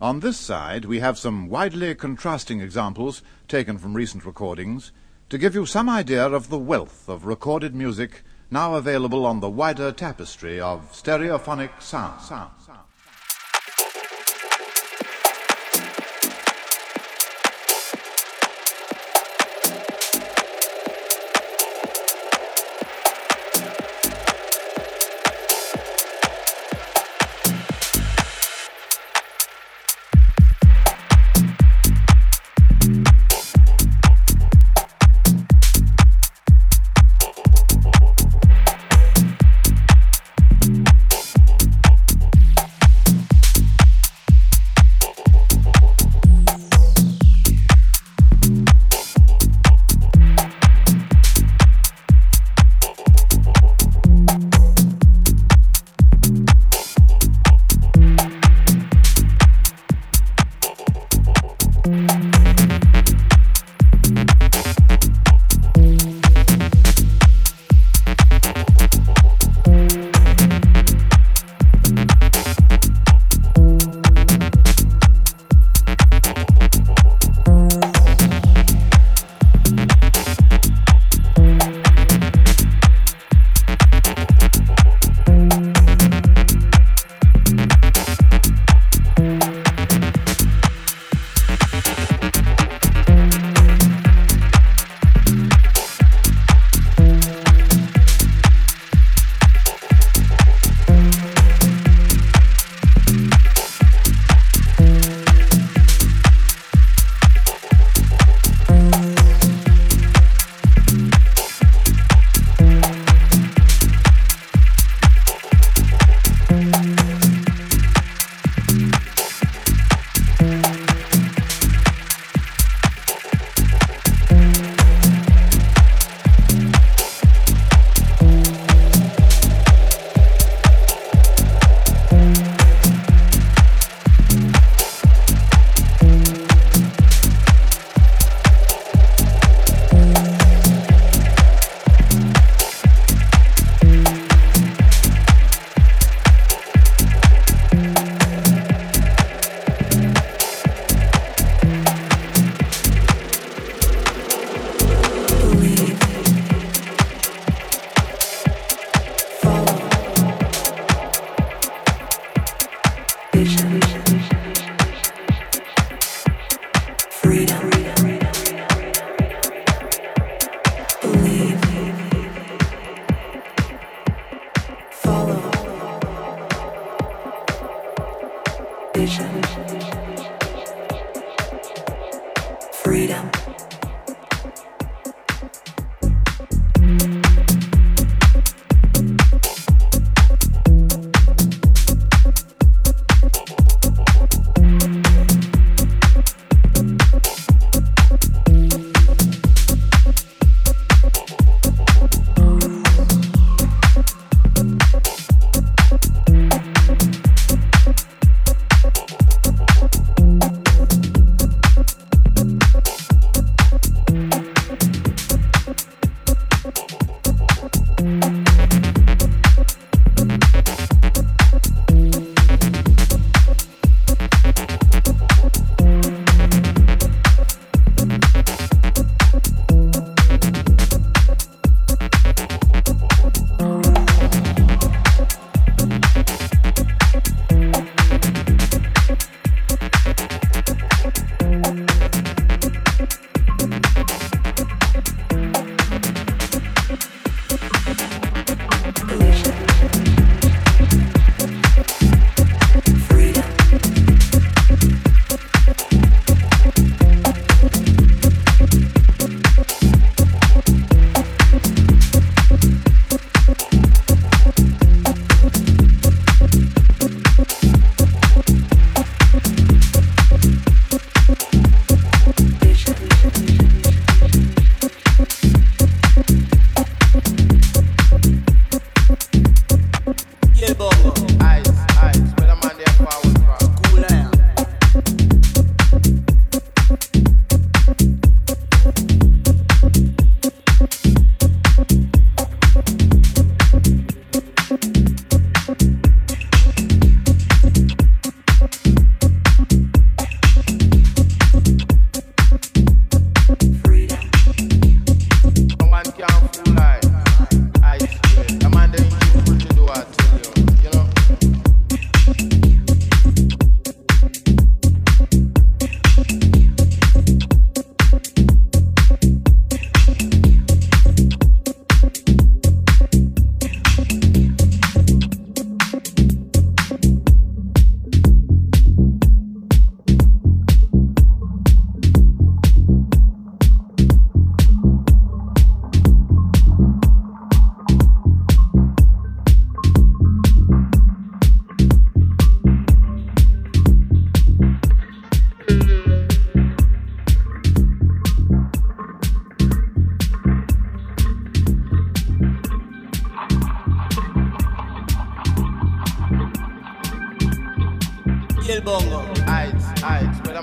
On this side, we have some widely contrasting examples taken from recent recordings to give you some idea of the wealth of recorded music now available on the wider tapestry of stereophonic sound. sound.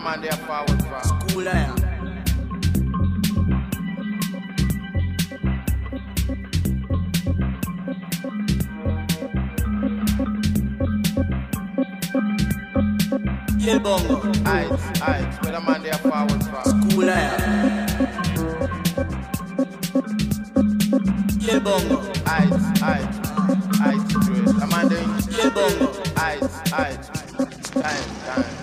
Man there forward fast. Cool air. Eh? Kill bongo. Heights, heights, where the man there forward fast. Cool air. Eh? Kill bongo. Heights, heights, heights, great. The man there. Kill bongo. Heights, heights, That's.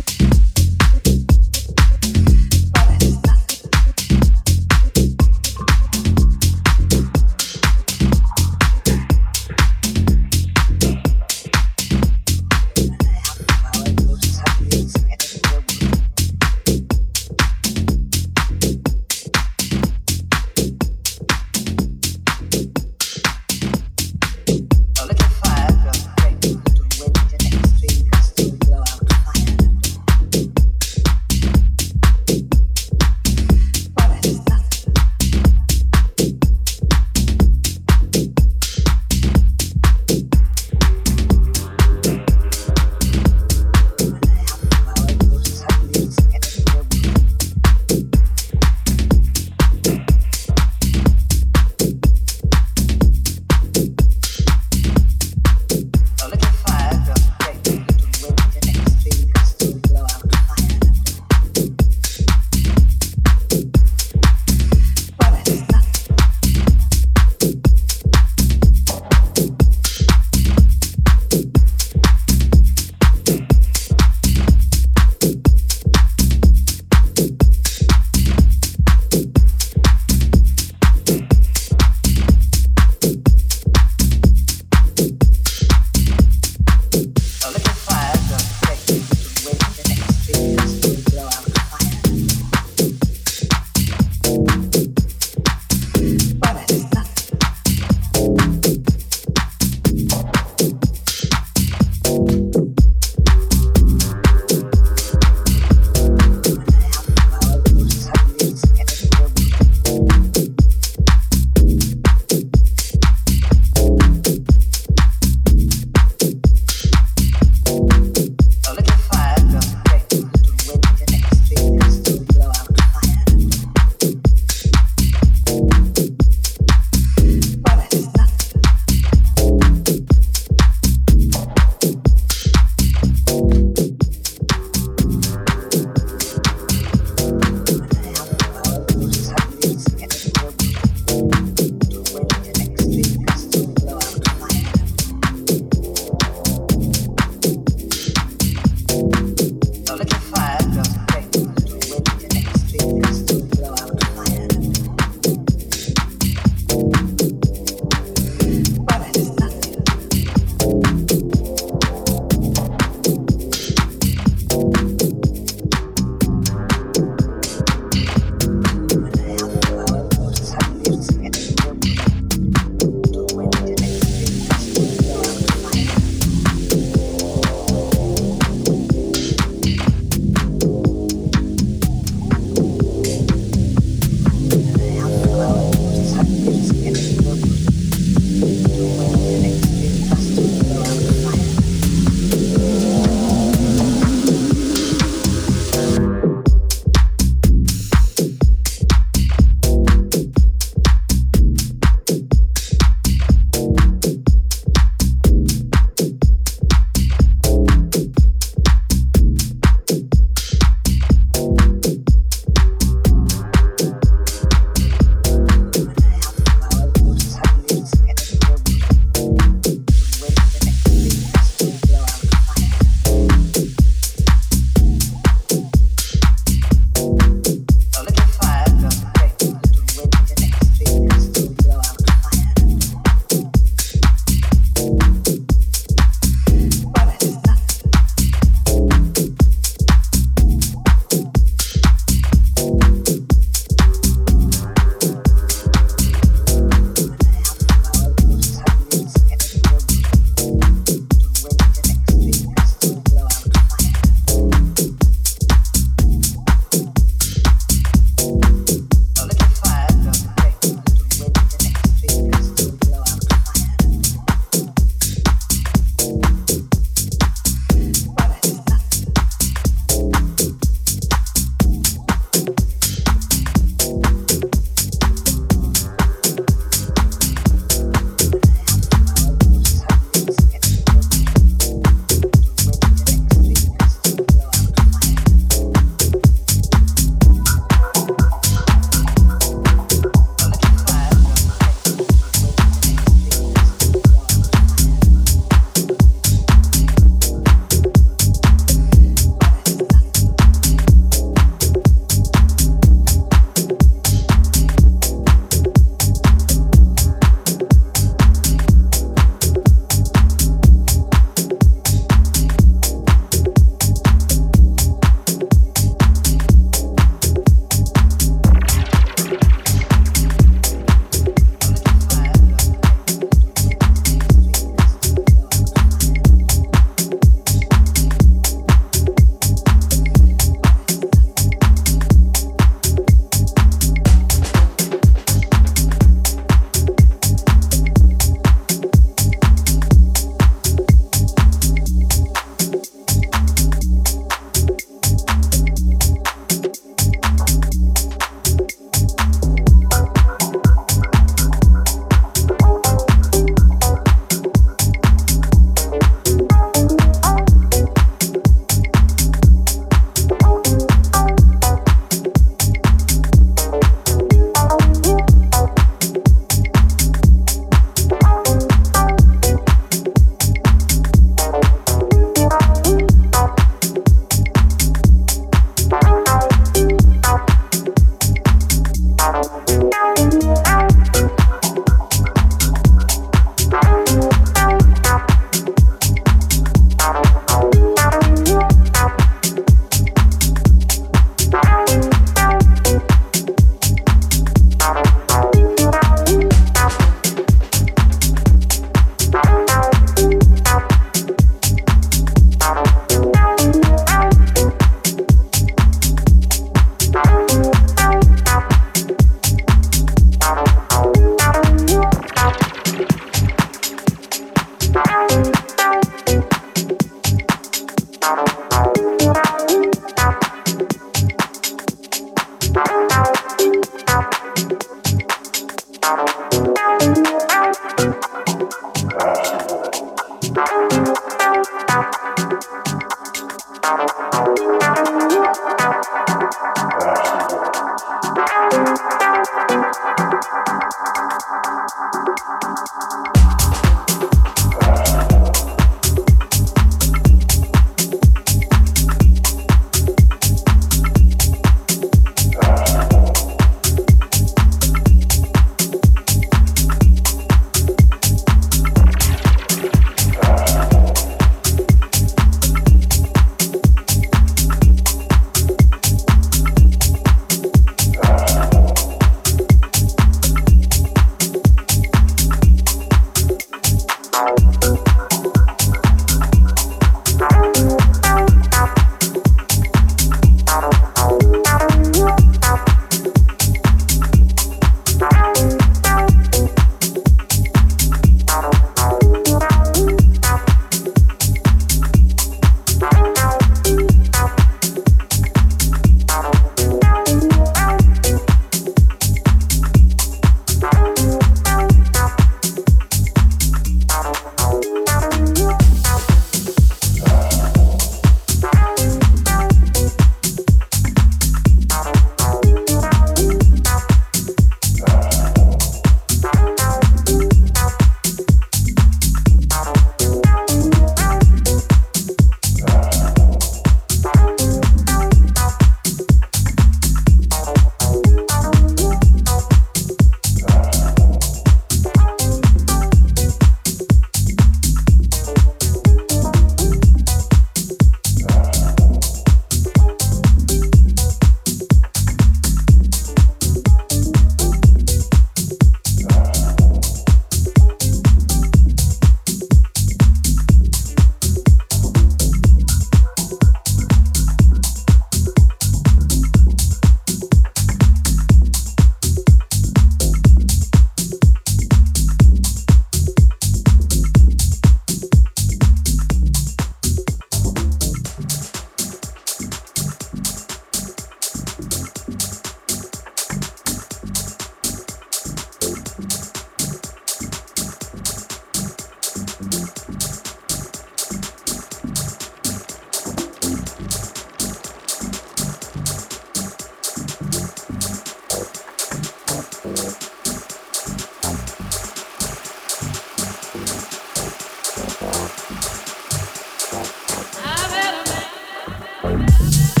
Bye.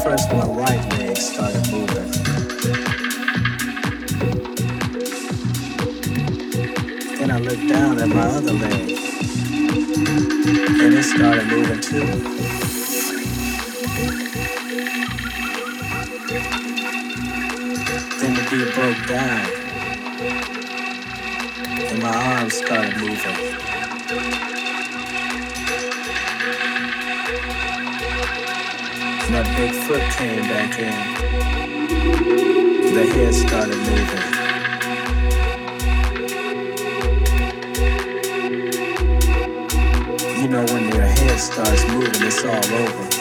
First my right leg started moving. Then I looked down at my other leg. And it started moving too. Then the beat broke down. And my arms started moving. My big foot came back in. The head started moving. You know, when your head starts moving, it's all over.